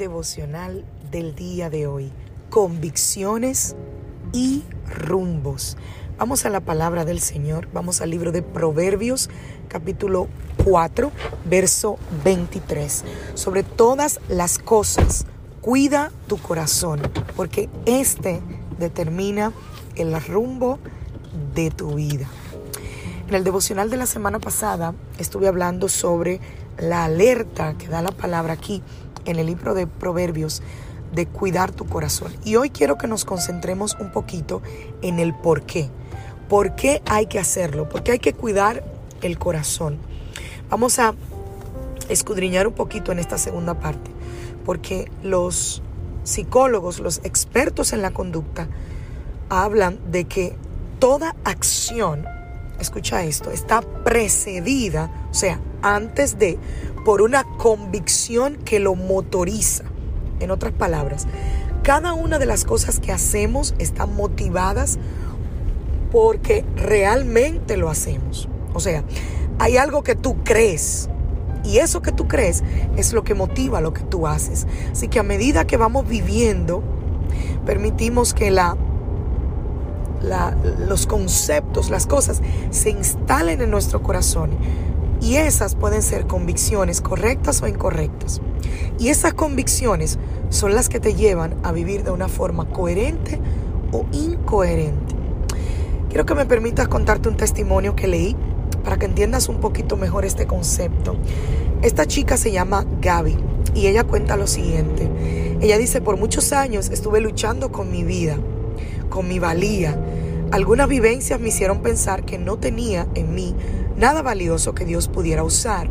Devocional del día de hoy. Convicciones y rumbos. Vamos a la palabra del Señor. Vamos al libro de Proverbios, capítulo 4, verso 23. Sobre todas las cosas, cuida tu corazón, porque este determina el rumbo de tu vida. En el devocional de la semana pasada estuve hablando sobre la alerta que da la palabra aquí en el libro de Proverbios de cuidar tu corazón. Y hoy quiero que nos concentremos un poquito en el por qué. ¿Por qué hay que hacerlo? ¿Por qué hay que cuidar el corazón? Vamos a escudriñar un poquito en esta segunda parte, porque los psicólogos, los expertos en la conducta, hablan de que toda acción, escucha esto, está precedida, o sea, antes de por una convicción que lo motoriza. En otras palabras, cada una de las cosas que hacemos están motivadas porque realmente lo hacemos. O sea, hay algo que tú crees y eso que tú crees es lo que motiva lo que tú haces. Así que a medida que vamos viviendo, permitimos que la, la, los conceptos, las cosas se instalen en nuestro corazón y esas pueden ser convicciones correctas o incorrectas. Y esas convicciones son las que te llevan a vivir de una forma coherente o incoherente. Quiero que me permitas contarte un testimonio que leí para que entiendas un poquito mejor este concepto. Esta chica se llama Gaby y ella cuenta lo siguiente. Ella dice, por muchos años estuve luchando con mi vida, con mi valía. Algunas vivencias me hicieron pensar que no tenía en mí nada valioso que Dios pudiera usar.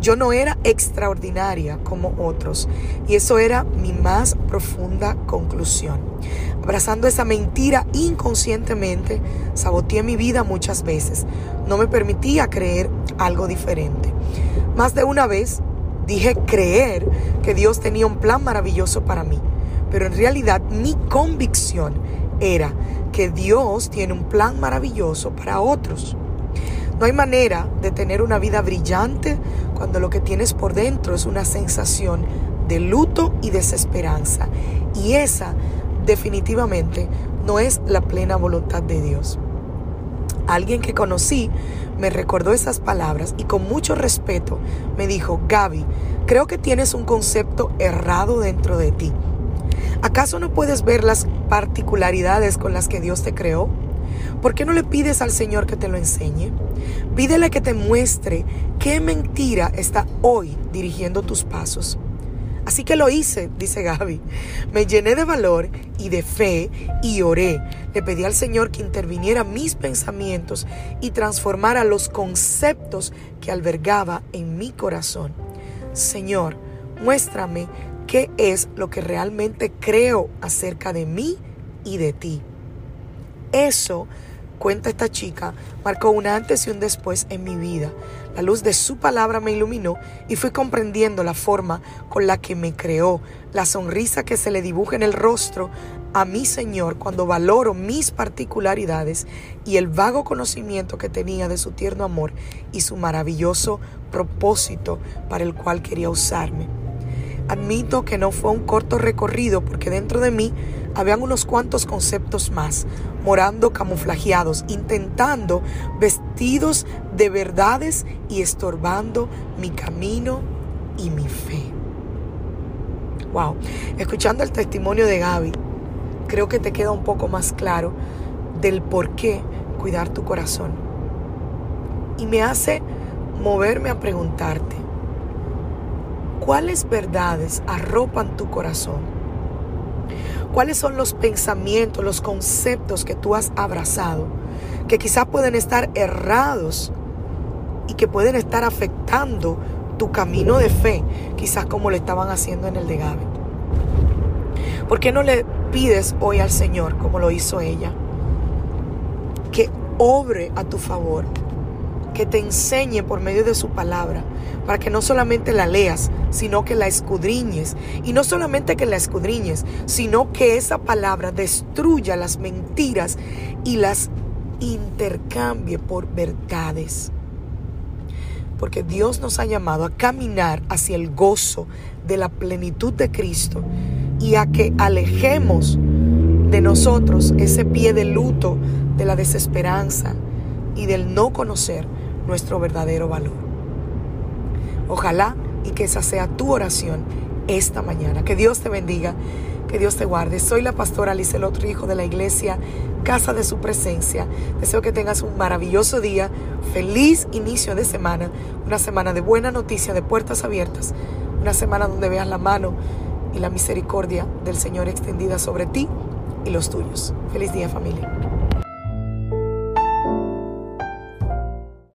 Yo no era extraordinaria como otros y eso era mi más profunda conclusión. Abrazando esa mentira inconscientemente, saboteé mi vida muchas veces. No me permitía creer algo diferente. Más de una vez dije creer que Dios tenía un plan maravilloso para mí, pero en realidad mi convicción era que Dios tiene un plan maravilloso para otros. No hay manera de tener una vida brillante cuando lo que tienes por dentro es una sensación de luto y desesperanza. Y esa definitivamente no es la plena voluntad de Dios. Alguien que conocí me recordó esas palabras y con mucho respeto me dijo, Gaby, creo que tienes un concepto errado dentro de ti. ¿Acaso no puedes ver las particularidades con las que Dios te creó? ¿Por qué no le pides al Señor que te lo enseñe? Pídele que te muestre qué mentira está hoy dirigiendo tus pasos. Así que lo hice, dice Gaby. Me llené de valor y de fe y oré. Le pedí al Señor que interviniera mis pensamientos y transformara los conceptos que albergaba en mi corazón. Señor, muéstrame qué es lo que realmente creo acerca de mí y de ti. Eso, cuenta esta chica, marcó un antes y un después en mi vida. La luz de su palabra me iluminó y fui comprendiendo la forma con la que me creó, la sonrisa que se le dibuja en el rostro a mi Señor cuando valoro mis particularidades y el vago conocimiento que tenía de su tierno amor y su maravilloso propósito para el cual quería usarme. Admito que no fue un corto recorrido porque dentro de mí habían unos cuantos conceptos más, morando camuflajeados, intentando vestidos de verdades y estorbando mi camino y mi fe. Wow, escuchando el testimonio de Gaby, creo que te queda un poco más claro del por qué cuidar tu corazón. Y me hace moverme a preguntarte, ¿cuáles verdades arropan tu corazón? cuáles son los pensamientos, los conceptos que tú has abrazado, que quizás pueden estar errados y que pueden estar afectando tu camino de fe, quizás como lo estaban haciendo en el de Gaby. ¿Por qué no le pides hoy al Señor, como lo hizo ella, que obre a tu favor, que te enseñe por medio de su palabra, para que no solamente la leas, sino que la escudriñes. Y no solamente que la escudriñes, sino que esa palabra destruya las mentiras y las intercambie por verdades. Porque Dios nos ha llamado a caminar hacia el gozo de la plenitud de Cristo y a que alejemos de nosotros ese pie de luto de la desesperanza y del no conocer nuestro verdadero valor. Ojalá y que esa sea tu oración esta mañana. Que Dios te bendiga, que Dios te guarde. Soy la pastora Alice otro hijo de la iglesia Casa de Su Presencia. Deseo que tengas un maravilloso día, feliz inicio de semana, una semana de buena noticia, de puertas abiertas, una semana donde veas la mano y la misericordia del Señor extendida sobre ti y los tuyos. Feliz día familia.